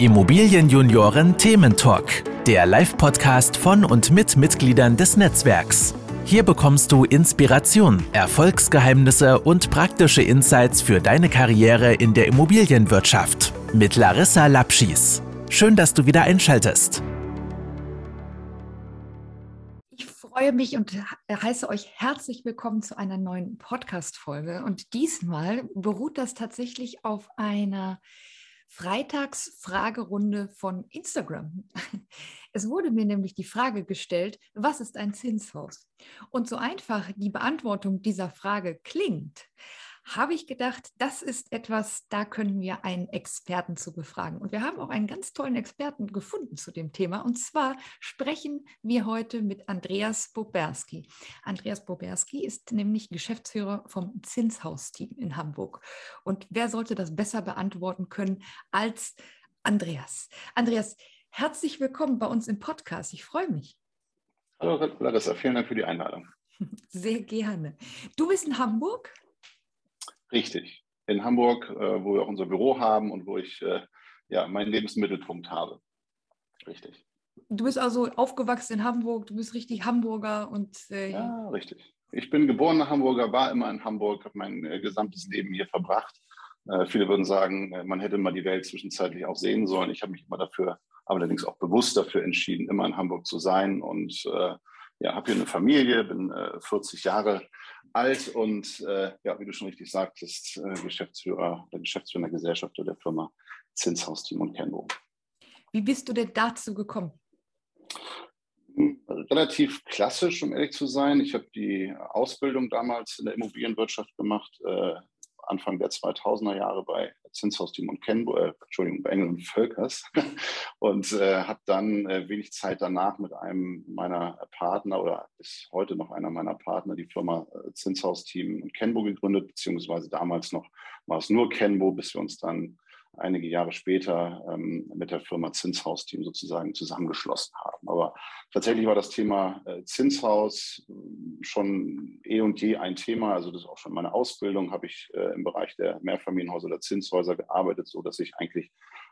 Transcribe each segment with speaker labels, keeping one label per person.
Speaker 1: Immobilienjunioren Thementalk, der Live-Podcast von und mit Mitgliedern des Netzwerks. Hier bekommst du Inspiration, Erfolgsgeheimnisse und praktische Insights für deine Karriere in der Immobilienwirtschaft mit Larissa Lapschis. Schön, dass du wieder einschaltest.
Speaker 2: Ich freue mich und heiße euch herzlich willkommen zu einer neuen Podcast-Folge. Und diesmal beruht das tatsächlich auf einer Freitags-Fragerunde von Instagram. Es wurde mir nämlich die Frage gestellt, was ist ein Zinshaus? Und so einfach die Beantwortung dieser Frage klingt, habe ich gedacht, das ist etwas, da können wir einen Experten zu befragen. Und wir haben auch einen ganz tollen Experten gefunden zu dem Thema. Und zwar sprechen wir heute mit Andreas Boberski. Andreas Boberski ist nämlich Geschäftsführer vom Zinshaus-Team in Hamburg. Und wer sollte das besser beantworten können als Andreas? Andreas, herzlich willkommen bei uns im Podcast. Ich freue mich.
Speaker 3: Hallo Larissa, vielen Dank für die Einladung.
Speaker 2: Sehr gerne. Du bist in Hamburg?
Speaker 3: Richtig. In Hamburg, äh, wo wir auch unser Büro haben und wo ich äh, ja, meinen Lebensmittelpunkt habe. Richtig.
Speaker 2: Du bist also aufgewachsen in Hamburg, du bist richtig Hamburger und.
Speaker 3: Äh, ja, richtig. Ich bin geborener Hamburger, war immer in Hamburg, habe mein äh, gesamtes Leben hier verbracht. Äh, viele würden sagen, äh, man hätte mal die Welt zwischenzeitlich auch sehen sollen. Ich habe mich immer dafür, allerdings auch bewusst dafür entschieden, immer in Hamburg zu sein und ja, habe hier eine Familie, bin 40 Jahre alt und äh, ja, wie du schon richtig sagtest, äh, Geschäftsführer der Geschäftsführer der Gesellschaft der Firma Zinshaus Team und Kenbo.
Speaker 2: Wie bist du denn dazu gekommen?
Speaker 3: Relativ klassisch, um ehrlich zu sein. Ich habe die Ausbildung damals in der Immobilienwirtschaft gemacht, äh, Anfang der 2000er Jahre bei Zinshaus Team und Kenbo, äh, Entschuldigung, bei Engel und Völkers und äh, habe dann äh, wenig Zeit danach mit einem meiner Partner oder bis heute noch einer meiner Partner die Firma äh, Zinshaus Team und Kenbo gegründet, beziehungsweise damals noch war es nur Kenbo, bis wir uns dann einige Jahre später ähm, mit der Firma Zinshaus Team sozusagen zusammengeschlossen haben. Aber tatsächlich war das Thema äh, Zinshaus äh, schon eh und je ein Thema. Also das ist auch schon meine Ausbildung, habe ich äh, im Bereich der Mehrfamilienhäuser oder Zinshäuser gearbeitet, so dass ich eigentlich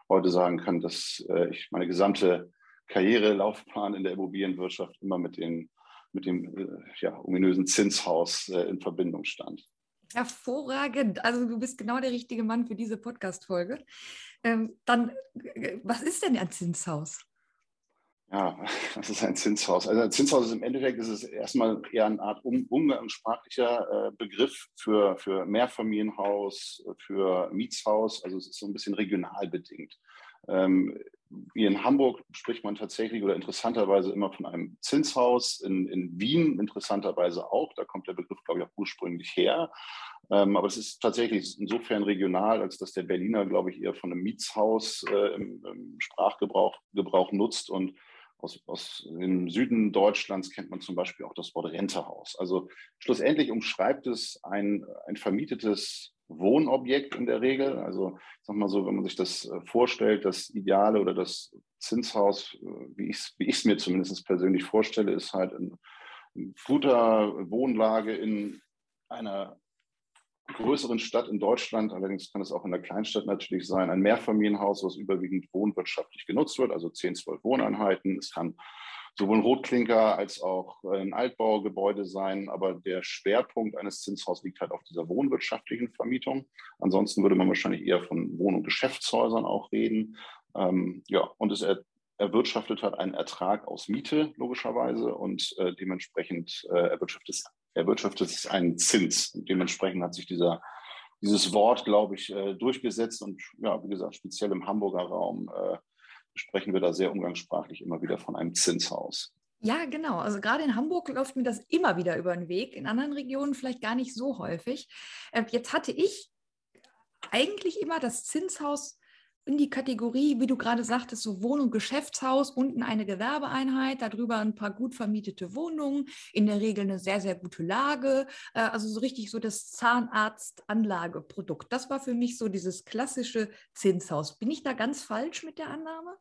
Speaker 3: heute sagen kann, dass äh, ich meine gesamte Karrierelaufbahn in der Immobilienwirtschaft immer mit, den, mit dem äh, ja, ominösen Zinshaus äh, in Verbindung stand.
Speaker 2: Hervorragend. Also du bist genau der richtige Mann für diese Podcast-Folge. Ähm, dann, äh, was ist denn ein Zinshaus?
Speaker 3: Ja, das ist ein Zinshaus. Also ein Zinshaus ist im Endeffekt ist es erstmal eher eine Art um, umgangssprachlicher äh, Begriff für, für Mehrfamilienhaus, für Mietshaus. Also es ist so ein bisschen regional bedingt. Ähm, wie in Hamburg spricht man tatsächlich oder interessanterweise immer von einem Zinshaus. In, in Wien interessanterweise auch. Da kommt der Begriff, glaube ich, auch ursprünglich her. Ähm, aber es ist tatsächlich insofern regional, als dass der Berliner, glaube ich, eher von einem Mietshaus äh, im, im, Sprachgebrauch Gebrauch nutzt. Und aus, aus dem Süden Deutschlands kennt man zum Beispiel auch das Wort Rentehaus. Also schlussendlich umschreibt es ein, ein vermietetes Wohnobjekt in der Regel. Also sag mal so, wenn man sich das äh, vorstellt, das Ideale oder das Zinshaus, äh, wie ich es mir zumindest persönlich vorstelle, ist halt eine guter Wohnlage in einer größeren Stadt in Deutschland, allerdings kann es auch in der Kleinstadt natürlich sein, ein Mehrfamilienhaus, was überwiegend wohnwirtschaftlich genutzt wird, also 10, 12 Wohneinheiten. Es kann sowohl ein Rotklinker als auch ein Altbaugebäude sein. Aber der Schwerpunkt eines Zinshauses liegt halt auf dieser wohnwirtschaftlichen Vermietung. Ansonsten würde man wahrscheinlich eher von Wohn- und Geschäftshäusern auch reden. Ähm, ja, und es er, erwirtschaftet halt einen Ertrag aus Miete, logischerweise, und äh, dementsprechend äh, erwirtschaftet, es, erwirtschaftet es einen Zins. Und dementsprechend hat sich dieser dieses Wort, glaube ich, äh, durchgesetzt und ja, wie gesagt, speziell im Hamburger Raum äh, sprechen wir da sehr umgangssprachlich immer wieder von einem Zinshaus.
Speaker 2: Ja, genau. Also gerade in Hamburg läuft mir das immer wieder über den Weg, in anderen Regionen vielleicht gar nicht so häufig. Äh, jetzt hatte ich eigentlich immer das Zinshaus in die Kategorie, wie du gerade sagtest, so Wohnung, Geschäftshaus, unten eine Gewerbeeinheit, darüber ein paar gut vermietete Wohnungen, in der Regel eine sehr, sehr gute Lage, äh, also so richtig so das Zahnarztanlageprodukt. Das war für mich so dieses klassische Zinshaus. Bin ich da ganz falsch mit der Annahme?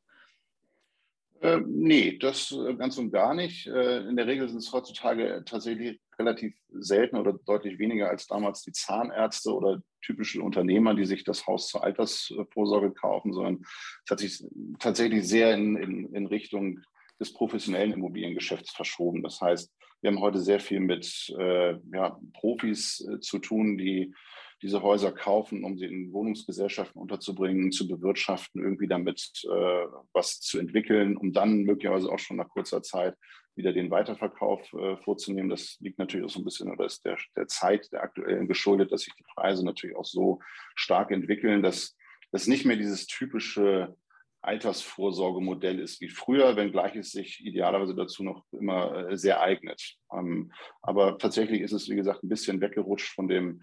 Speaker 3: Äh, nee, das äh, ganz und gar nicht. Äh, in der Regel sind es heutzutage tatsächlich relativ selten oder deutlich weniger als damals die Zahnärzte oder typische Unternehmer, die sich das Haus zur Altersvorsorge kaufen, sondern es hat sich tatsächlich sehr in, in, in Richtung des professionellen Immobiliengeschäfts verschoben. Das heißt, wir haben heute sehr viel mit äh, ja, Profis äh, zu tun, die diese Häuser kaufen, um sie in Wohnungsgesellschaften unterzubringen, zu bewirtschaften, irgendwie damit äh, was zu entwickeln, um dann möglicherweise auch schon nach kurzer Zeit wieder den Weiterverkauf äh, vorzunehmen. Das liegt natürlich auch so ein bisschen oder ist der, der Zeit der aktuellen geschuldet, dass sich die Preise natürlich auch so stark entwickeln, dass das nicht mehr dieses typische Altersvorsorgemodell ist wie früher, wenngleich es sich idealerweise dazu noch immer äh, sehr eignet. Ähm, aber tatsächlich ist es, wie gesagt, ein bisschen weggerutscht von dem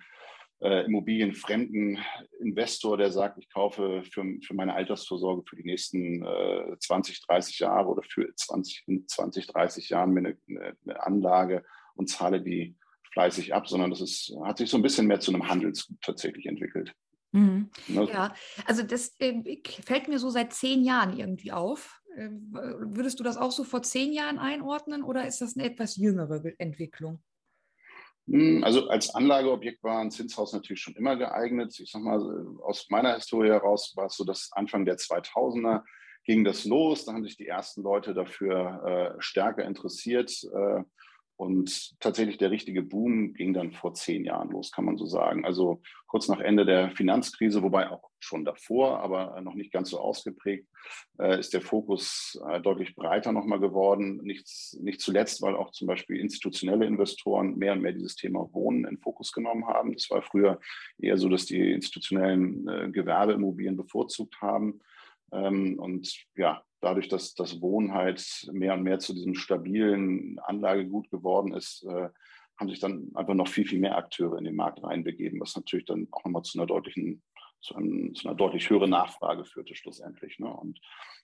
Speaker 3: äh, immobilienfremden Investor, der sagt, ich kaufe für, für meine Altersvorsorge für die nächsten äh, 20, 30 Jahre oder für 20, 20 30 Jahren mir eine, eine Anlage und zahle die fleißig ab, sondern das ist, hat sich so ein bisschen mehr zu einem Handelsgut tatsächlich entwickelt.
Speaker 2: Mhm. Ne? Ja, also das äh, fällt mir so seit zehn Jahren irgendwie auf. Äh, würdest du das auch so vor zehn Jahren einordnen oder ist das eine etwas jüngere Entwicklung?
Speaker 3: Hm, also als Anlageobjekt war ein Zinshaus natürlich schon immer geeignet. Ich sag mal, aus meiner Historie heraus war es so, dass Anfang der 2000er ging das los. Da haben sich die ersten Leute dafür äh, stärker interessiert. Äh, und tatsächlich der richtige Boom ging dann vor zehn Jahren los, kann man so sagen. Also kurz nach Ende der Finanzkrise, wobei auch schon davor, aber noch nicht ganz so ausgeprägt, äh, ist der Fokus äh, deutlich breiter nochmal geworden. Nicht, nicht zuletzt, weil auch zum Beispiel institutionelle Investoren mehr und mehr dieses Thema Wohnen in Fokus genommen haben. Das war früher eher so, dass die institutionellen äh, Gewerbeimmobilien bevorzugt haben. Ähm, und ja, dadurch, dass das Wohnen halt mehr und mehr zu diesem stabilen Anlagegut geworden ist, äh, haben sich dann einfach noch viel, viel mehr Akteure in den Markt reinbegeben, was natürlich dann auch nochmal zu einer deutlichen, zu, einem, zu einer deutlich höheren Nachfrage führte schlussendlich. Ne? Und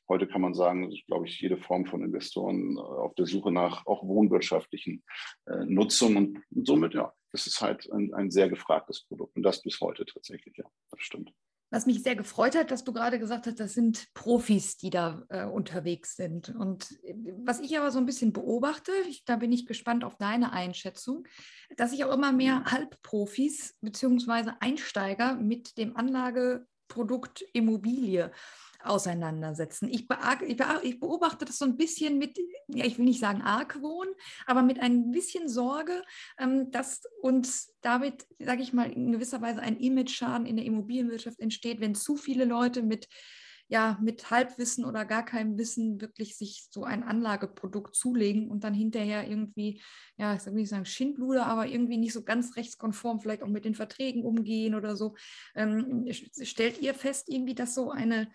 Speaker 3: heute kann man sagen, glaube ich, jede Form von Investoren äh, auf der Suche nach auch wohnwirtschaftlichen äh, Nutzung und, und, somit, ja, das ist halt ein, ein sehr gefragtes Produkt und das bis heute tatsächlich, ja, das stimmt.
Speaker 2: Was mich sehr gefreut hat, dass du gerade gesagt hast, das sind Profis, die da äh, unterwegs sind. Und äh, was ich aber so ein bisschen beobachte, ich, da bin ich gespannt auf deine Einschätzung, dass sich auch immer mehr Halbprofis bzw. Einsteiger mit dem Anlageprodukt Immobilie auseinandersetzen. Ich, ich, beobachte das so ein bisschen mit, ja, ich will nicht sagen Argwohn, aber mit ein bisschen Sorge, ähm, dass uns damit, sage ich mal, in gewisser Weise ein Image-Schaden in der Immobilienwirtschaft entsteht, wenn zu viele Leute mit ja, mit Halbwissen oder gar keinem Wissen wirklich sich so ein Anlageprodukt zulegen und dann hinterher irgendwie, ja, ich will nicht sagen Schindluder, aber irgendwie nicht so ganz rechtskonform vielleicht auch mit den Verträgen umgehen oder so. Ähm, stellt ihr fest irgendwie, dass so eine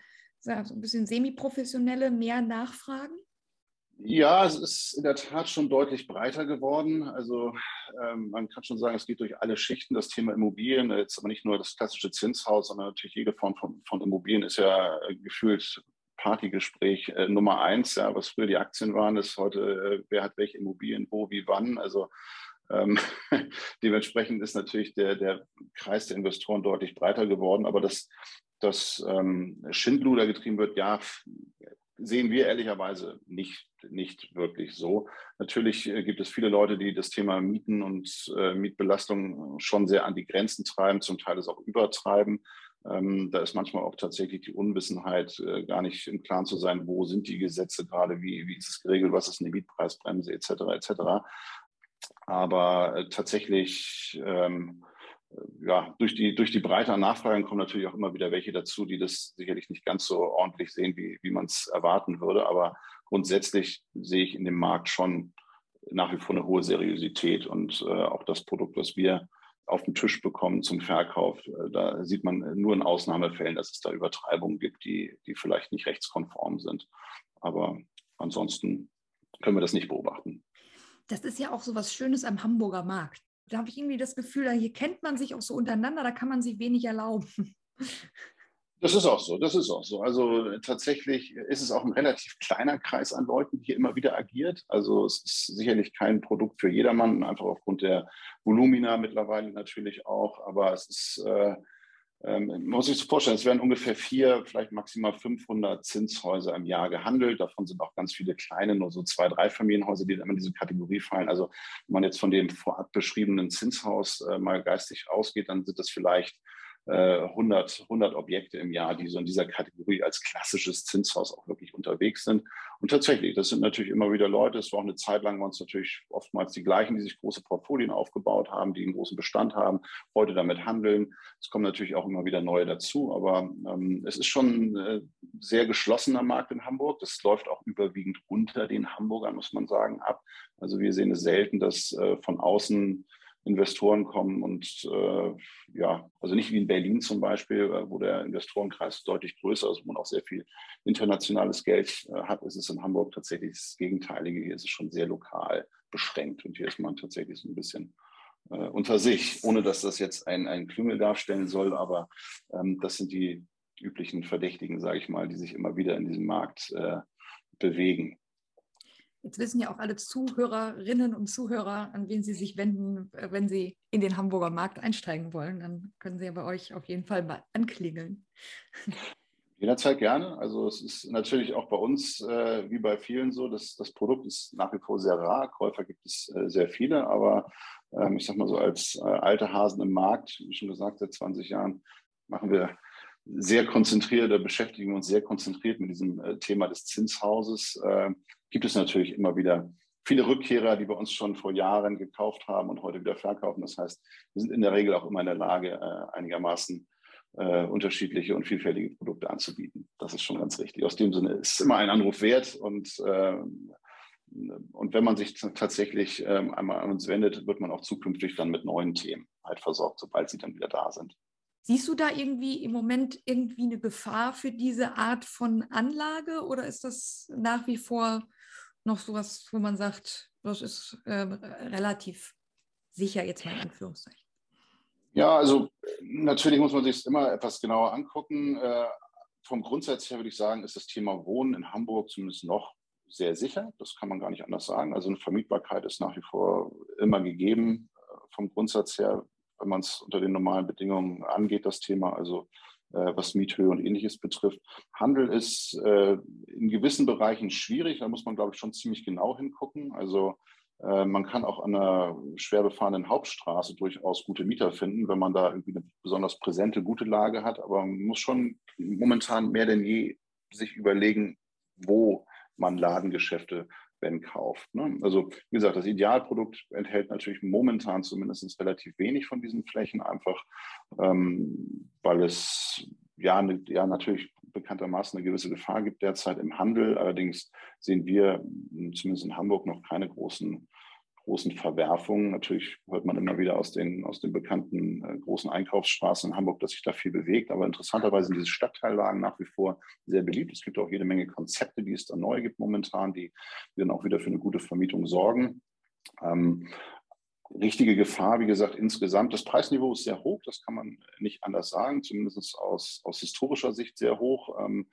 Speaker 2: so ein bisschen semi-professionelle mehr nachfragen?
Speaker 3: Ja, es ist in der Tat schon deutlich breiter geworden. Also ähm, man kann schon sagen, es geht durch alle Schichten. Das Thema Immobilien, jetzt aber nicht nur das klassische Zinshaus, sondern natürlich jede Form von, von Immobilien ist ja gefühlt Partygespräch äh, Nummer eins. Ja, was früher die Aktien waren, ist heute, äh, wer hat welche Immobilien, wo, wie, wann. Also ähm, dementsprechend ist natürlich der, der Kreis der Investoren deutlich breiter geworden. Aber das, dass ähm, Schindluder getrieben wird, ja, sehen wir ehrlicherweise nicht, nicht wirklich so. Natürlich äh, gibt es viele Leute, die das Thema Mieten und äh, Mietbelastung schon sehr an die Grenzen treiben, zum Teil es auch übertreiben. Ähm, da ist manchmal auch tatsächlich die Unwissenheit, äh, gar nicht im Klaren zu sein, wo sind die Gesetze gerade, wie, wie ist es geregelt, was ist eine Mietpreisbremse etc. etc. Aber äh, tatsächlich ähm, ja, durch die, durch die breite Nachfrage kommen natürlich auch immer wieder welche dazu, die das sicherlich nicht ganz so ordentlich sehen, wie, wie man es erwarten würde. Aber grundsätzlich sehe ich in dem Markt schon nach wie vor eine hohe Seriosität und äh, auch das Produkt, was wir auf den Tisch bekommen zum Verkauf, äh, da sieht man nur in Ausnahmefällen, dass es da Übertreibungen gibt, die, die vielleicht nicht rechtskonform sind. Aber ansonsten können wir das nicht beobachten.
Speaker 2: Das ist ja auch so was Schönes am Hamburger Markt da habe ich irgendwie das Gefühl, hier kennt man sich auch so untereinander, da kann man sich wenig erlauben.
Speaker 3: Das ist auch so, das ist auch so. Also tatsächlich ist es auch ein relativ kleiner Kreis an Leuten, die hier immer wieder agiert. Also es ist sicherlich kein Produkt für jedermann, einfach aufgrund der Volumina mittlerweile natürlich auch. Aber es ist äh, ähm, man muss sich so vorstellen, es werden ungefähr vier, vielleicht maximal 500 Zinshäuser im Jahr gehandelt. Davon sind auch ganz viele kleine, nur so zwei, drei Familienhäuser, die dann in diese Kategorie fallen. Also wenn man jetzt von dem vorab beschriebenen Zinshaus äh, mal geistig ausgeht, dann sind das vielleicht 100, äh, 100 Objekte im Jahr, die so in dieser Kategorie als klassisches Zinshaus auch wirklich unterwegs sind. Und tatsächlich, das sind natürlich immer wieder Leute. Es war auch eine Zeit lang waren es natürlich oftmals die gleichen, die sich große Portfolien aufgebaut haben, die einen großen Bestand haben, heute damit handeln. Es kommen natürlich auch immer wieder neue dazu, aber ähm, es ist schon ein äh, sehr geschlossener Markt in Hamburg. Das läuft auch überwiegend unter den Hamburgern, muss man sagen, ab. Also wir sehen es selten, dass äh, von außen Investoren kommen und äh, ja, also nicht wie in Berlin zum Beispiel, äh, wo der Investorenkreis deutlich größer ist, wo man auch sehr viel internationales Geld äh, hat, ist es in Hamburg tatsächlich das Gegenteilige. Hier ist es schon sehr lokal beschränkt und hier ist man tatsächlich so ein bisschen äh, unter sich, ohne dass das jetzt ein, ein Klüngel darstellen soll, aber ähm, das sind die üblichen Verdächtigen, sage ich mal, die sich immer wieder in diesem Markt äh, bewegen.
Speaker 2: Jetzt wissen ja auch alle Zuhörerinnen und Zuhörer, an wen sie sich wenden, äh, wenn sie in den Hamburger Markt einsteigen wollen. Dann können sie ja bei euch auf jeden Fall mal anklingeln.
Speaker 3: Jederzeit gerne. Also es ist natürlich auch bei uns, äh, wie bei vielen so, dass das Produkt ist nach wie vor sehr rar. Käufer gibt es äh, sehr viele, aber ähm, ich sage mal so als äh, alte Hasen im Markt, wie schon gesagt, seit 20 Jahren machen wir sehr konzentriert oder beschäftigen uns sehr konzentriert mit diesem äh, Thema des Zinshauses. Gibt es natürlich immer wieder viele Rückkehrer, die bei uns schon vor Jahren gekauft haben und heute wieder verkaufen. Das heißt, wir sind in der Regel auch immer in der Lage, äh, einigermaßen äh, unterschiedliche und vielfältige Produkte anzubieten. Das ist schon ganz richtig. Aus dem Sinne ist es immer ein Anruf wert und äh, und wenn man sich tatsächlich ähm, einmal an uns wendet, wird man auch zukünftig dann mit neuen Themen halt versorgt, sobald sie dann wieder da sind.
Speaker 2: Siehst du da irgendwie im Moment irgendwie eine Gefahr für diese Art von Anlage oder ist das nach wie vor noch sowas, wo man sagt, das ist äh, relativ sicher jetzt mal in Anführungszeichen?
Speaker 3: Ja, also natürlich muss man sich es immer etwas genauer angucken. Äh, vom Grundsatz her würde ich sagen, ist das Thema Wohnen in Hamburg zumindest noch sehr sicher. Das kann man gar nicht anders sagen. Also eine Vermietbarkeit ist nach wie vor immer gegeben. Äh, vom Grundsatz her wenn man es unter den normalen Bedingungen angeht, das Thema, also was Miethöhe und ähnliches betrifft. Handel ist äh, in gewissen Bereichen schwierig, da muss man, glaube ich, schon ziemlich genau hingucken. Also äh, man kann auch an einer schwer befahrenen Hauptstraße durchaus gute Mieter finden, wenn man da irgendwie eine besonders präsente, gute Lage hat. Aber man muss schon momentan mehr denn je sich überlegen, wo man Ladengeschäfte wenn kauft. Ne? Also wie gesagt, das Idealprodukt enthält natürlich momentan zumindest relativ wenig von diesen Flächen, einfach ähm, weil es ja, ne, ja natürlich bekanntermaßen eine gewisse Gefahr gibt derzeit im Handel. Allerdings sehen wir zumindest in Hamburg noch keine großen großen Verwerfungen. Natürlich hört man immer wieder aus den, aus den bekannten äh, großen Einkaufsstraßen in Hamburg, dass sich da viel bewegt. Aber interessanterweise sind diese Stadtteillagen nach wie vor sehr beliebt. Es gibt auch jede Menge Konzepte, die es da neu gibt momentan, die, die dann auch wieder für eine gute Vermietung sorgen. Ähm, richtige Gefahr, wie gesagt, insgesamt. Das Preisniveau ist sehr hoch, das kann man nicht anders sagen, zumindest aus, aus historischer Sicht sehr hoch. Ähm,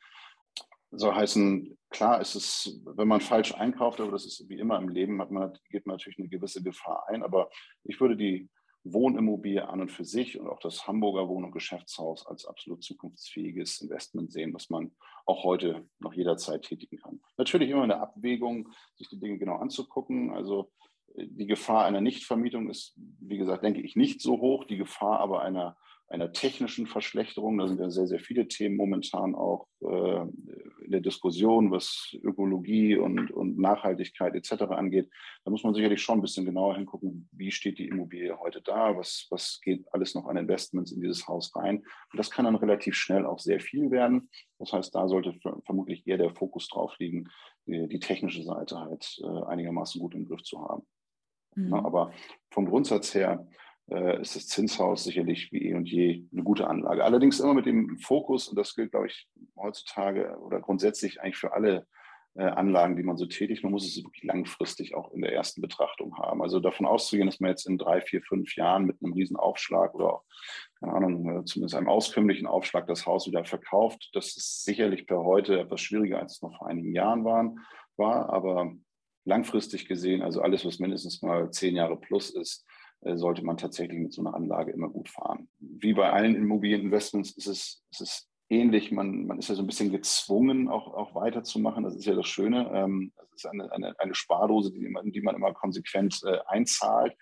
Speaker 3: soll heißen, klar ist es, wenn man falsch einkauft, aber das ist wie immer im Leben, hat man, geht man natürlich eine gewisse Gefahr ein. Aber ich würde die Wohnimmobilie an und für sich und auch das Hamburger Wohn- und Geschäftshaus als absolut zukunftsfähiges Investment sehen, was man auch heute noch jederzeit tätigen kann. Natürlich immer eine Abwägung, sich die Dinge genau anzugucken. Also äh, die Gefahr einer Nichtvermietung ist, wie gesagt, denke ich, nicht so hoch. Die Gefahr aber einer einer technischen Verschlechterung. Da sind ja sehr, sehr viele Themen momentan auch äh, in der Diskussion, was Ökologie und, und Nachhaltigkeit etc. angeht. Da muss man sicherlich schon ein bisschen genauer hingucken, wie steht die Immobilie heute da, was, was geht alles noch an Investments in dieses Haus rein. Und das kann dann relativ schnell auch sehr viel werden. Das heißt, da sollte vermutlich eher der Fokus drauf liegen, die, die technische Seite halt äh, einigermaßen gut im Griff zu haben. Mhm. Ja, aber vom Grundsatz her ist das Zinshaus sicherlich wie eh und je eine gute Anlage. Allerdings immer mit dem Fokus, und das gilt, glaube ich, heutzutage oder grundsätzlich eigentlich für alle äh, Anlagen, die man so tätigt, man muss es wirklich langfristig auch in der ersten Betrachtung haben. Also davon auszugehen, dass man jetzt in drei, vier, fünf Jahren mit einem riesen Aufschlag oder auch, keine Ahnung, äh, zumindest einem auskömmlichen Aufschlag das Haus wieder verkauft, das ist sicherlich per heute etwas schwieriger, als es noch vor einigen Jahren waren, war. Aber langfristig gesehen, also alles, was mindestens mal zehn Jahre plus ist, äh, sollte man tatsächlich mit so einer Anlage immer gut fahren. Wie bei allen Immobilieninvestments ist es, ist es ähnlich. Man, man ist ja so ein bisschen gezwungen, auch, auch weiterzumachen. Das ist ja das Schöne. Ähm, das ist eine, eine, eine Spardose, die man, die man immer konsequent äh, einzahlt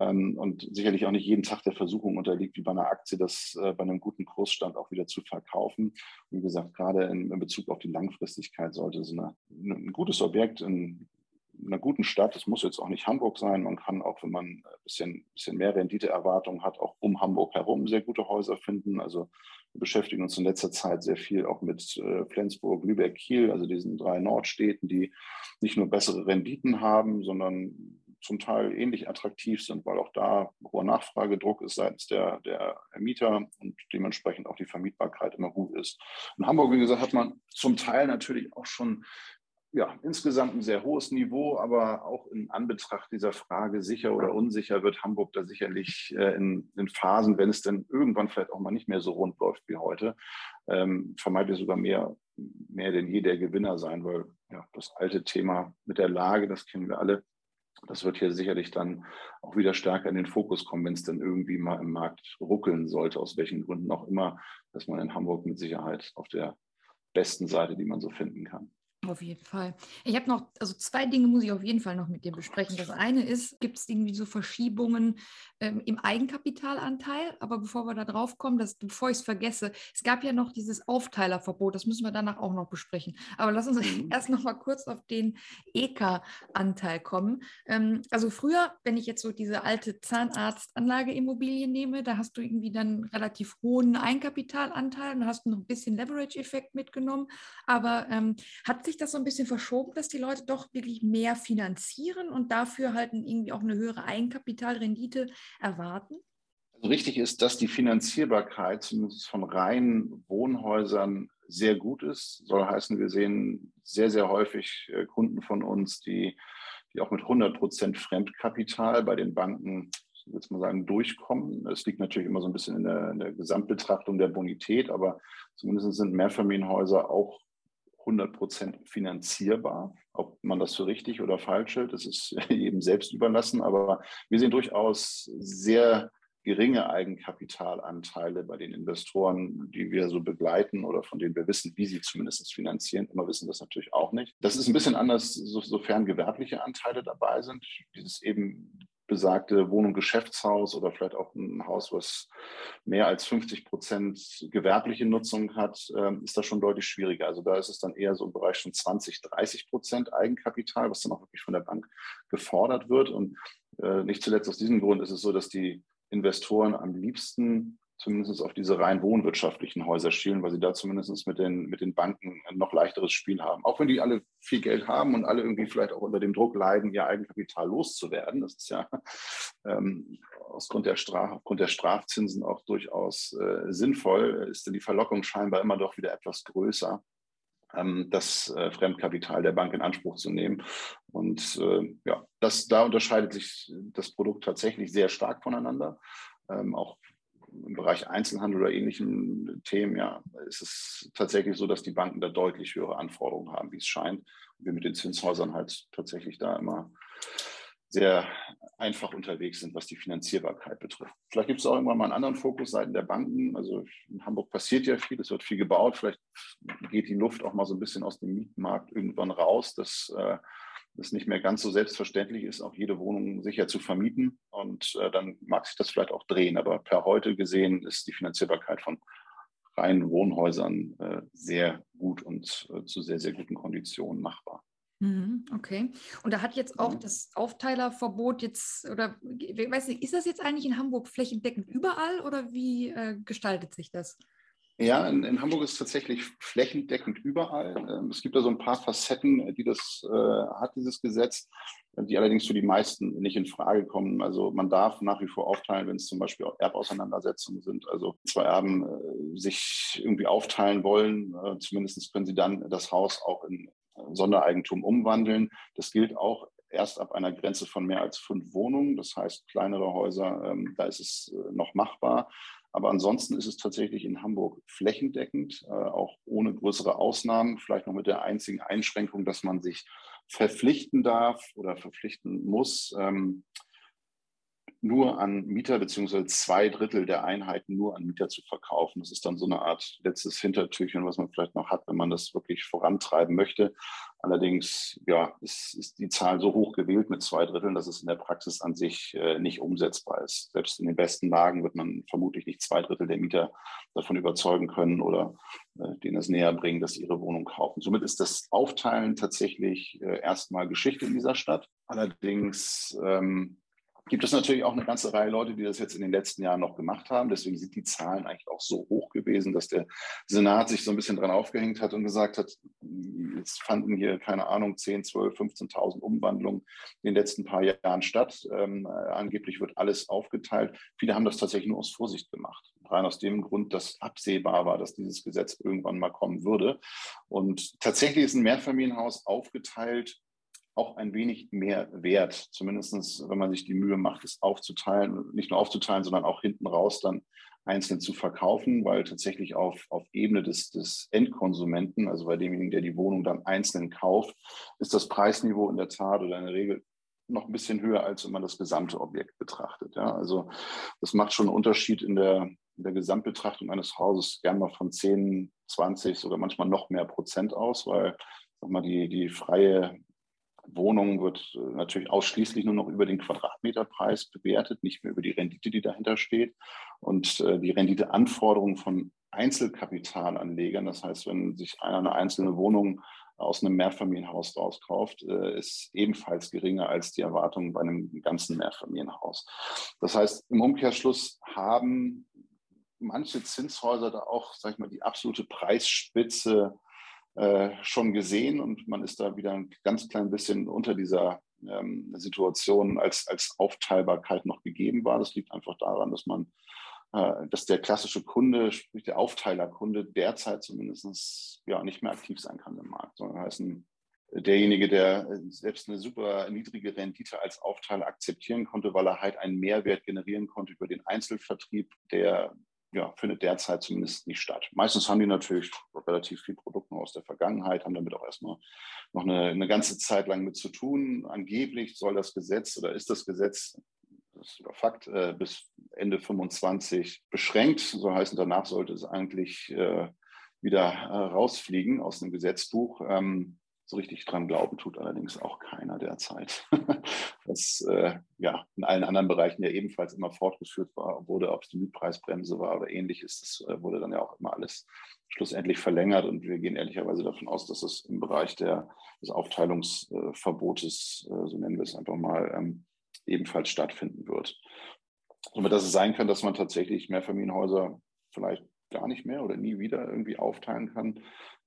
Speaker 3: ähm, und sicherlich auch nicht jeden Tag der Versuchung unterliegt, wie bei einer Aktie, das äh, bei einem guten Kursstand auch wieder zu verkaufen. wie gesagt, gerade in, Bezug auf die Langfristigkeit sollte so eine, ein gutes Objekt in einer guten Stadt, das muss jetzt auch nicht Hamburg sein, man kann auch, wenn man ein bisschen, bisschen mehr Renditeerwartung hat, auch um Hamburg herum sehr gute Häuser finden. Also wir beschäftigen uns in letzter Zeit sehr viel auch mit äh, Flensburg, Lübeck, Kiel, also diesen drei Nordstädten, die nicht nur bessere Renditen haben, sondern zum Teil ähnlich attraktiv sind, weil auch da hoher Nachfragedruck ist seitens der, der Mieter und dementsprechend auch die Vermietbarkeit immer gut ist. In Hamburg, wie gesagt, hat man zum Teil natürlich auch schon ja, insgesamt ein sehr hohes Niveau, aber auch in Anbetracht dieser Frage sicher oder unsicher wird Hamburg da sicherlich äh, in, in, Phasen, wenn es denn irgendwann vielleicht auch mal nicht mehr so rund läuft wie heute, ähm, vermeintlich sogar mehr, mehr denn je der Gewinner sein, weil ja, das alte Thema mit der Lage, das kennen wir alle, das wird hier sicherlich dann auch wieder stärker in den Fokus kommen, wenn es dann irgendwie mal im Markt ruckeln sollte, aus welchen Gründen auch immer, dass man in Hamburg mit Sicherheit auf der besten Seite, die man so finden kann.
Speaker 2: Auf jeden Fall. Ich habe noch, also zwei Dinge muss ich auf jeden Fall noch mit dir besprechen. Das eine ist, gibt es irgendwie so Verschiebungen ähm, im Eigenkapitalanteil? Aber bevor wir da drauf kommen, dass, bevor ich es vergesse, es gab ja noch dieses Aufteilerverbot, das müssen wir danach auch noch besprechen. Aber lass uns mhm. erst noch mal kurz auf den EK-Anteil kommen. Ähm, also früher, wenn ich jetzt so diese alte Zahnarztanlageimmobilie nehme, da hast du irgendwie dann relativ hohen Eigenkapitalanteil und hast noch ein bisschen Leverage-Effekt mitgenommen. Aber ähm, hat sich sich das so ein bisschen verschoben, dass die Leute doch wirklich mehr finanzieren und dafür halt irgendwie auch eine höhere Eigenkapitalrendite erwarten?
Speaker 3: Also richtig ist, dass die Finanzierbarkeit zumindest von reinen Wohnhäusern sehr gut ist. Soll heißen, wir sehen sehr, sehr häufig äh, Kunden von uns, die, die auch mit 100 Prozent Fremdkapital bei den Banken jetzt mal sagen, durchkommen. Es liegt natürlich immer so ein bisschen in der, in der Gesamtbetrachtung der Bonität, aber zumindest sind Mehrfamilienhäuser auch 100 Prozent finanzierbar. Ob man das für richtig oder falsch hält, das ist jedem selbst überlassen. Aber wir sehen durchaus sehr geringe Eigenkapitalanteile bei den Investoren, die wir so begleiten oder von denen wir wissen, wie sie zumindest finanzieren. Immer wissen das natürlich auch nicht. Das ist ein bisschen anders, sofern gewerbliche Anteile dabei sind. Dieses eben besagte Wohnung, Geschäftshaus oder vielleicht auch ein Haus, was mehr als 50 Prozent gewerbliche Nutzung hat, ähm, ist das schon deutlich schwieriger. Also da ist es dann eher so im Bereich von 20, 30 Prozent Eigenkapital, was dann auch wirklich von der Bank gefordert wird. Und äh, nicht zuletzt aus diesem Grund ist es so, dass die Investoren am liebsten zumindest auf diese rein wohnwirtschaftlichen Häuser schielen, weil sie da zumindest mit den, mit den Banken ein noch leichteres Spiel haben. Auch wenn die alle viel Geld haben und alle irgendwie vielleicht auch unter dem Druck leiden, ihr Eigenkapital loszuwerden. Das ist ja ähm, aufgrund, der Straf, der Strafzinsen auch durchaus äh, sinnvoll, ist denn die Verlockung scheinbar immer doch wieder etwas größer ähm, das äh, Fremdkapital der Bank in Anspruch zu nehmen. Und äh, ja, das, da unterscheidet sich das Produkt tatsächlich sehr stark voneinander. Ähm, auch im Bereich Einzelhandel oder ähnlichen Themen, ja, ist es tatsächlich so, dass die Banken da deutlich höhere Anforderungen haben, wie es scheint. Und wir mit den Zinshäusern halt tatsächlich da immer sehr einfach unterwegs sind, was die Finanzierbarkeit betrifft. Vielleicht gibt es auch irgendwann mal einen anderen Fokus seitens der Banken. Also in Hamburg passiert ja viel, es wird viel gebaut. Vielleicht geht die Luft auch mal so ein bisschen aus dem Mietmarkt irgendwann raus, dass äh, es nicht mehr ganz so selbstverständlich ist, auch jede Wohnung sicher zu vermieten. Und äh, dann mag sich das vielleicht auch drehen. Aber per heute gesehen ist die Finanzierbarkeit von reinen Wohnhäusern äh, sehr gut und äh, zu sehr, sehr guten Konditionen machbar.
Speaker 2: Mhm, okay. Und da hat jetzt auch das Aufteilerverbot jetzt, oder weiß nicht, ist das jetzt eigentlich in Hamburg flächendeckend überall oder wie äh, gestaltet sich das?
Speaker 3: Ja, in, in, Hamburg ist es tatsächlich flächendeckend überall. Ähm, es gibt da so ein paar Facetten, die das äh, hat, dieses Gesetz, die allerdings für die meisten nicht in Frage kommen. Also man darf nach wie vor aufteilen, wenn es zum Beispiel Erbauseinandersetzungen sind. Also zwei Erben äh, sich irgendwie aufteilen wollen, äh, zumindest können sie dann das Haus auch in Sondereigentum umwandeln. Das gilt auch erst ab einer Grenze von mehr als fünf Wohnungen. Das heißt, kleinere Häuser, ähm, da ist es äh, noch machbar. Aber ansonsten ist es tatsächlich in Hamburg flächendeckend, äh, auch ohne größere Ausnahmen, vielleicht noch mit der einzigen Einschränkung, dass man sich verpflichten darf oder verpflichten muss, ähm, nur an Mieter beziehungsweise zwei Drittel der Einheiten nur an Mieter zu verkaufen. Das ist dann so eine Art letztes Hintertürchen, was man vielleicht noch hat, wenn man das wirklich vorantreiben möchte. Allerdings ja, ist, ist die Zahl so hoch gewählt mit zwei Dritteln, dass es in der Praxis an sich äh, nicht umsetzbar ist. Selbst in den besten Lagen wird man vermutlich nicht zwei Drittel der Mieter davon überzeugen können oder äh, denen es näher bringen, dass sie ihre Wohnung kaufen. Somit ist das Aufteilen tatsächlich äh, erstmal Geschichte in dieser Stadt. Allerdings ähm, gibt es natürlich auch eine ganze Reihe Leute, die das jetzt in den letzten Jahren noch gemacht haben. Deswegen sind die Zahlen eigentlich auch so hoch gewesen, dass der Senat sich so ein bisschen dran aufgehängt hat und gesagt hat, jetzt fanden hier, keine Ahnung, 10, 12, 15.000 Umwandlungen in den letzten paar Jahren statt. Ähm, angeblich wird alles aufgeteilt. Viele haben das tatsächlich nur aus Vorsicht gemacht. Rein aus dem Grund, dass absehbar war, dass dieses Gesetz irgendwann mal kommen würde. Und tatsächlich ist ein Mehrfamilienhaus aufgeteilt auch ein wenig mehr wert, zumindest wenn man sich die Mühe macht, es aufzuteilen, nicht nur aufzuteilen, sondern auch hinten raus dann einzeln zu verkaufen, weil tatsächlich auf, auf Ebene des, des Endkonsumenten, also bei demjenigen, der die Wohnung dann einzeln kauft, ist das Preisniveau in der Tat oder in der Regel noch ein bisschen höher, als wenn man das gesamte Objekt betrachtet. Ja, also das macht schon einen Unterschied in der, in der Gesamtbetrachtung eines Hauses gern mal von 10, 20, sogar manchmal noch mehr Prozent aus, weil sag mal, die, die freie Wohnung wird äh, natürlich ausschließlich nur noch über den Quadratmeterpreis bewertet, nicht mehr über die Rendite, die dahinter steht. Und äh, die Renditeanforderungen von Einzelkapitalanlegern, das heißt, wenn sich einer eine einzelne Wohnung aus einem Mehrfamilienhaus daraus kauft, äh, ist ebenfalls geringer als die Erwartungen bei einem ganzen Mehrfamilienhaus. Das heißt, im Umkehrschluss haben manche Zinshäuser da auch, sag ich mal, die absolute Preisspitze äh, schon gesehen und man ist da wieder ein ganz klein bisschen unter dieser ähm, Situation, als, als Aufteilbarkeit noch gegeben war. Das liegt einfach daran, dass man, äh, dass der klassische Kunde, sprich der Aufteilerkunde, derzeit zumindest ja nicht mehr aktiv sein kann im Markt, sondern heißt derjenige, der selbst eine super niedrige Rendite als Aufteiler akzeptieren konnte, weil er halt einen Mehrwert generieren konnte über den Einzelvertrieb, der ja, findet derzeit zumindest nicht statt. Meistens haben die natürlich relativ viel Produkte aus der Vergangenheit, haben damit auch erstmal noch eine, eine ganze Zeit lang mit zu tun. Angeblich soll das Gesetz oder ist das Gesetz, das ist sogar Fakt, äh, bis Ende 25 beschränkt. So heißen, danach sollte es eigentlich äh, wieder äh, rausfliegen aus dem Gesetzbuch. Ähm, so richtig dran glauben tut allerdings auch keiner derzeit. Was äh, ja in allen anderen Bereichen ja ebenfalls immer fortgeführt war, wurde, ob es die Mietpreisbremse war oder ähnliches, das äh, wurde dann ja auch immer alles schlussendlich verlängert. Und wir gehen ehrlicherweise davon aus, dass es im Bereich der, des Aufteilungsverbotes, äh, so nennen wir es einfach mal, ähm, ebenfalls stattfinden wird. Somit, dass es sein kann, dass man tatsächlich Mehrfamilienhäuser vielleicht gar nicht mehr oder nie wieder irgendwie aufteilen kann,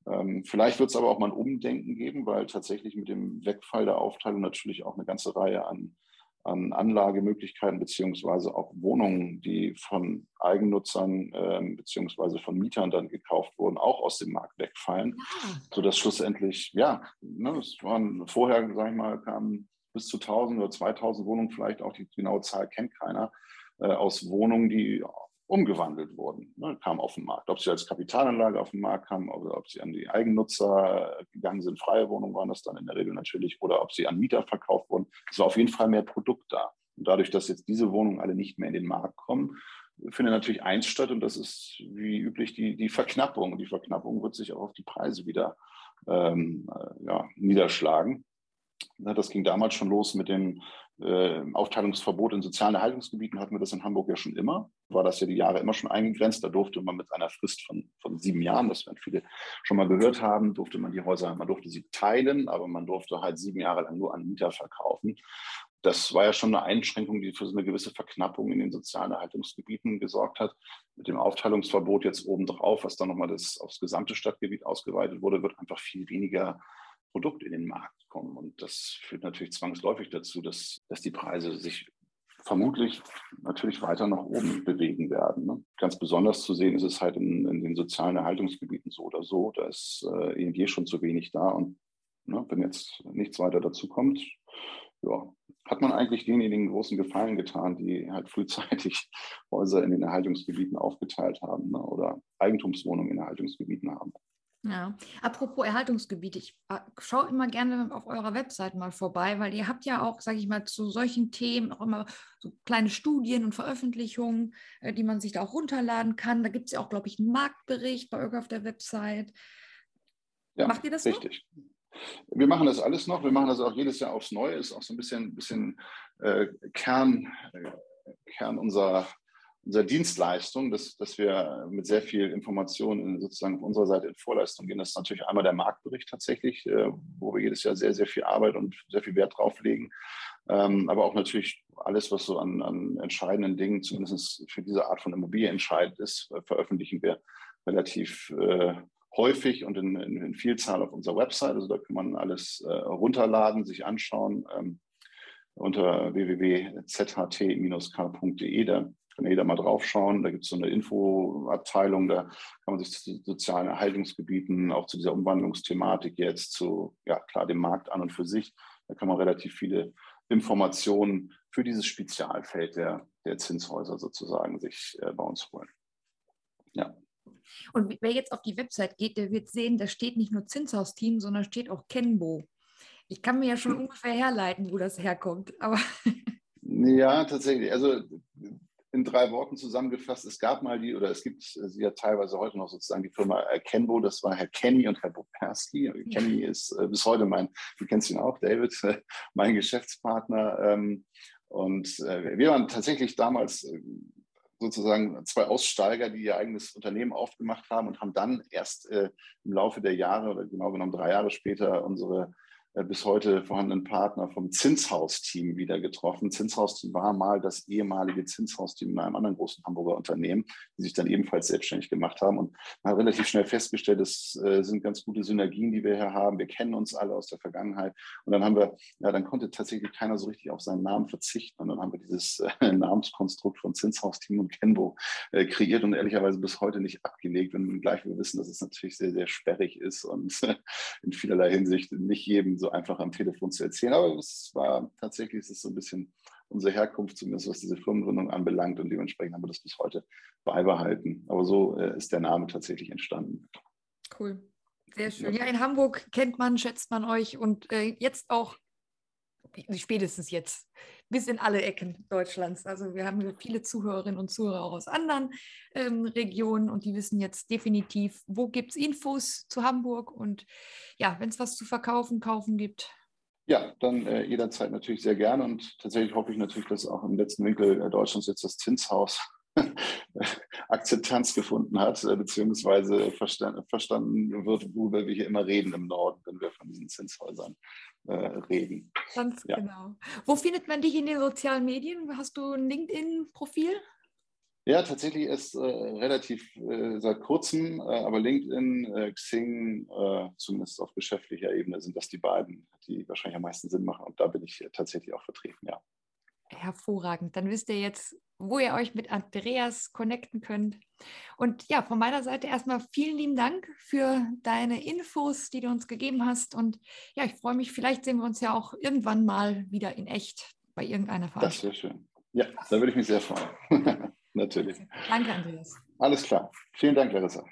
Speaker 3: ähm, vielleicht wird es aber auch mal ein Umdenken geben, weil tatsächlich mit dem Wegfall der Aufteilung natürlich auch eine ganze Reihe an, an Anlagemöglichkeiten beziehungsweise auch Wohnungen, die von Eigennutzern äh, beziehungsweise von Mietern dann gekauft wurden, auch aus dem Markt wegfallen, ah. sodass schlussendlich, ja, ne, es waren vorher, sage ich mal, kamen bis zu 1000 oder 2000 Wohnungen, vielleicht auch die genaue Zahl kennt keiner, äh, aus Wohnungen, die umgewandelt wurden, ne, kamen auf den Markt. Ob sie als Kapitalanlage auf den Markt kamen oder ob sie an die Eigennutzer gegangen sind, freie Wohnungen waren das dann in der Regel natürlich, oder ob sie an Mieter verkauft wurden. Es war auf jeden Fall mehr Produkt da. Und dadurch, dass jetzt diese Wohnungen alle nicht mehr in den Markt kommen, findet natürlich eins statt und das ist wie üblich die, die Verknappung. Und die Verknappung wird sich auch auf die Preise wieder ähm, äh, ja, niederschlagen. Das ging damals schon los mit dem äh, Aufteilungsverbot in sozialen Erhaltungsgebieten hatten wir das in Hamburg ja schon immer. War das ja die Jahre immer schon eingegrenzt. Da durfte man mit einer Frist von, von sieben Jahren, das werden viele schon mal gehört haben, durfte man die Häuser, man durfte sie teilen, aber man durfte halt sieben Jahre lang nur an Mieter verkaufen. Das war ja schon eine Einschränkung, die für so eine gewisse Verknappung in den sozialen Erhaltungsgebieten gesorgt hat. Mit dem Aufteilungsverbot jetzt obendrauf, was dann nochmal das, aufs gesamte Stadtgebiet ausgeweitet wurde, wird einfach viel weniger Produkt in den Markt kommen. Und das führt natürlich zwangsläufig dazu, dass, dass die Preise sich vermutlich natürlich weiter nach oben bewegen werden. Ne? Ganz besonders zu sehen ist es halt in, in, den sozialen Erhaltungsgebieten so oder so. Da ist äh, EMG schon zu wenig da. Und ne, wenn jetzt nichts weiter dazu kommt, ja, hat man eigentlich denjenigen großen Gefallen getan, die halt frühzeitig Häuser in den Erhaltungsgebieten aufgeteilt haben ne, oder Eigentumswohnungen in Erhaltungsgebieten haben.
Speaker 2: Ja, apropos Erhaltungsgebiet, ich äh, schaue immer gerne auf eurer Website mal vorbei, weil ihr habt ja auch, sage ich mal, zu solchen Themen auch immer so kleine Studien und Veröffentlichungen, äh, die man sich da auch runterladen kann. Da gibt es ja auch, glaube ich, einen Marktbericht bei euch auf der Website.
Speaker 3: Ja, Macht ihr das richtig. Noch? Wir machen das alles noch. Wir machen das auch jedes Jahr aufs Neue. Ist auch so ein bisschen, bisschen äh, Kern, äh, Kern unserer, unserer Dienstleistung, dass, dass wir mit sehr viel Information sozusagen auf unserer Seite in Vorleistung gehen. Das ist natürlich einmal der Marktbericht tatsächlich, äh, wo wir jedes Jahr sehr, sehr viel Arbeit und sehr viel Wert drauf legen. Ähm, aber auch natürlich alles, was so an, an entscheidenden Dingen, zumindest für diese Art von Immobilie entscheidend ist, äh, veröffentlichen wir relativ äh, häufig und in, in, in, Vielzahl auf unserer Website. Also da kann man alles äh, runterladen, sich anschauen ähm, unter www.zht-k.de. Da kann jeder mal draufschauen. Da gibt es so eine Infoabteilung, da kann man sich zu sozialen Erhaltungsgebieten, auch zu dieser Umwandlungsthematik jetzt, zu, ja klar, dem Markt an und für sich. Da kann man relativ viele Informationen für dieses Spezialfeld der, der Zinshäuser sozusagen sich äh, bei uns holen.
Speaker 2: Ja. Und wer jetzt auf die Website geht, der wird sehen, da steht nicht nur Zinshausteam, sondern steht auch Kenbo. Ich kann mir ja schon hm. ungefähr herleiten, wo das herkommt. Aber
Speaker 3: ja, tatsächlich. Also in drei Worten zusammengefasst, es gab mal die, oder es gibt sie ja teilweise heute noch sozusagen die Firma Kenbo, das war Herr Kenny und Herr Boperski. Ja. Kenny ist äh, bis heute mein, du kennst ihn auch, David, äh, mein Geschäftspartner. Ähm, und äh, wir waren tatsächlich damals äh, sozusagen zwei Aussteiger, die ihr eigenes Unternehmen aufgemacht haben und haben dann erst äh, im Laufe der Jahre oder genau genommen drei Jahre später unsere äh, bis heute vorhandenen Partner vom Zinshaus-Team wieder getroffen. Zinshaus-Team war mal das ehemalige Zinshaus-Team in einem anderen großen Hamburger Unternehmen, die sich dann ebenfalls selbstständig gemacht haben. Und man hat relativ schnell festgestellt, es äh, sind ganz gute Synergien, die wir hier haben. Wir kennen uns alle aus der Vergangenheit. Und dann haben wir, ja, dann konnte tatsächlich keiner so richtig auf seinen Namen verzichten. Und dann haben wir dieses äh, Namenskonstrukt von Zinshaus-Team und Kenbo äh, kreiert und ehrlicherweise bis heute nicht abgelegt. Und gleich wir wissen, dass es natürlich sehr, sehr sperrig ist und in vielerlei Hinsicht nicht jedem so so einfach am Telefon zu erzählen. Aber es war tatsächlich, es ist so ein bisschen unsere Herkunft, zumindest was diese Firmengründung anbelangt. Und dementsprechend haben wir das bis heute beibehalten. Aber so äh, ist der Name tatsächlich entstanden.
Speaker 2: Cool. Sehr schön. Ja, in Hamburg kennt man, schätzt man euch und äh, jetzt auch spätestens jetzt bis in alle Ecken Deutschlands. Also wir haben viele Zuhörerinnen und Zuhörer auch aus anderen ähm, Regionen und die wissen jetzt definitiv, wo gibt es Infos zu Hamburg und ja, wenn es was zu verkaufen, kaufen gibt.
Speaker 3: Ja, dann äh, jederzeit natürlich sehr gerne und tatsächlich hoffe ich natürlich, dass auch im letzten Winkel äh, Deutschlands jetzt das Zinshaus Akzeptanz gefunden hat, äh, beziehungsweise verstanden, verstanden wird, worüber wir hier immer reden im Norden, wenn wir von diesen Zinshäusern äh, reden.
Speaker 2: Ganz ja. genau. Wo findet man dich in den sozialen Medien? Hast du ein LinkedIn-Profil?
Speaker 3: Ja, tatsächlich ist äh, relativ äh, seit kurzem, äh, aber LinkedIn, äh, Xing, zumindest auf geschäftlicher Ebene, sind das die beiden, die wahrscheinlich am meisten Sinn machen. Und da bin ich tatsächlich auch vertreten, ja.
Speaker 2: Hervorragend. Dann wisst ihr jetzt, wo ihr euch mit Andreas connecten könnt. Und ja, von meiner Seite erstmal vielen lieben Dank für deine Infos, die du uns gegeben hast. Und ja, ich freue mich, vielleicht sehen wir uns ja auch irgendwann mal wieder in echt bei irgendeiner
Speaker 3: Veranstaltung. Das wäre schön. Ja, da würde ich mich sehr freuen. Natürlich.
Speaker 2: Danke, Andreas.
Speaker 3: Alles klar. Vielen Dank, Larissa.